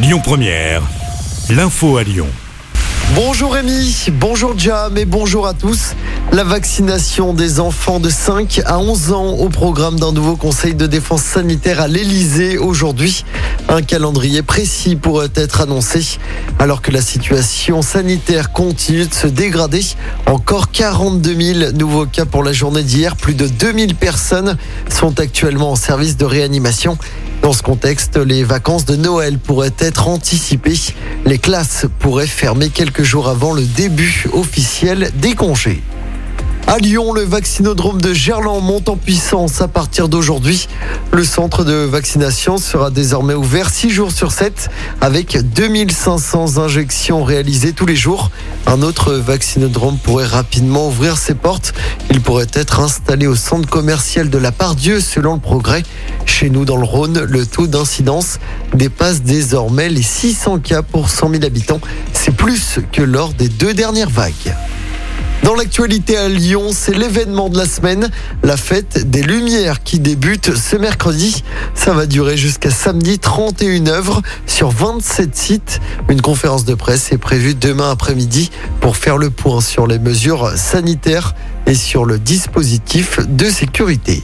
Lyon Première, l'info à Lyon. Bonjour Rémi, bonjour Jam et bonjour à tous. La vaccination des enfants de 5 à 11 ans au programme d'un nouveau conseil de défense sanitaire à l'Elysée aujourd'hui. Un calendrier précis pourrait être annoncé alors que la situation sanitaire continue de se dégrader. Encore 42 000 nouveaux cas pour la journée d'hier. Plus de 2000 personnes sont actuellement en service de réanimation. Dans ce contexte, les vacances de Noël pourraient être anticipées. Les classes pourraient fermer quelques jours avant le début officiel des congés. À Lyon, le vaccinodrome de Gerland monte en puissance à partir d'aujourd'hui. Le centre de vaccination sera désormais ouvert 6 jours sur 7 avec 2500 injections réalisées tous les jours. Un autre vaccinodrome pourrait rapidement ouvrir ses portes. Il pourrait être installé au centre commercial de la Pardieu selon le progrès. Chez nous dans le Rhône, le taux d'incidence dépasse désormais les 600 cas pour 100 000 habitants. C'est plus que lors des deux dernières vagues. Dans l'actualité à Lyon, c'est l'événement de la semaine, la fête des Lumières qui débute ce mercredi. Ça va durer jusqu'à samedi 31 œuvres sur 27 sites. Une conférence de presse est prévue demain après-midi pour faire le point sur les mesures sanitaires et sur le dispositif de sécurité.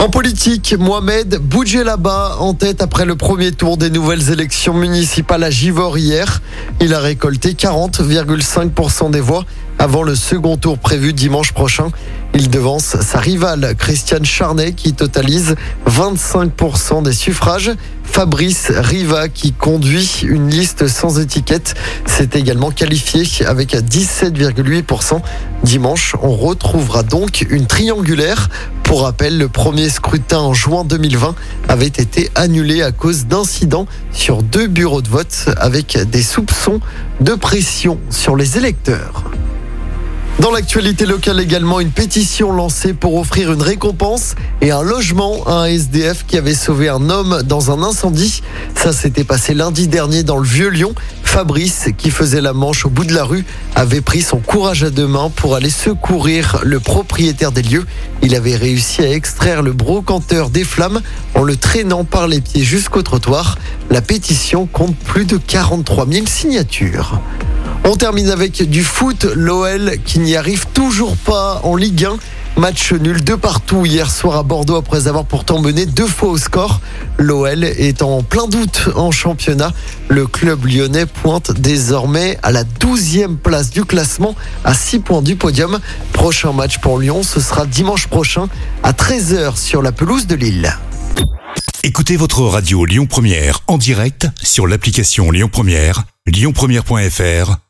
En politique, Mohamed Boudjelaba en tête après le premier tour des nouvelles élections municipales à Givor hier. Il a récolté 40,5% des voix avant le second tour prévu dimanche prochain. Il devance sa rivale Christiane Charnet qui totalise 25% des suffrages. Fabrice Riva qui conduit une liste sans étiquette s'est également qualifié avec 17,8%. Dimanche, on retrouvera donc une triangulaire. Pour rappel, le premier scrutin en juin 2020 avait été annulé à cause d'incidents sur deux bureaux de vote avec des soupçons de pression sur les électeurs. Dans l'actualité locale également, une pétition lancée pour offrir une récompense et un logement à un SDF qui avait sauvé un homme dans un incendie. Ça s'était passé lundi dernier dans le Vieux Lyon. Fabrice, qui faisait la manche au bout de la rue, avait pris son courage à deux mains pour aller secourir le propriétaire des lieux. Il avait réussi à extraire le brocanteur des flammes en le traînant par les pieds jusqu'au trottoir. La pétition compte plus de 43 000 signatures. On termine avec du foot. L'OL qui n'y arrive toujours pas en Ligue 1. Match nul de partout hier soir à Bordeaux après avoir pourtant mené deux fois au score. L'OL est en plein doute en championnat. Le club lyonnais pointe désormais à la 12e place du classement à 6 points du podium. Prochain match pour Lyon, ce sera dimanche prochain à 13h sur la pelouse de Lille. Écoutez votre radio Lyon Première en direct sur l'application Lyon Première, lyonpremière.fr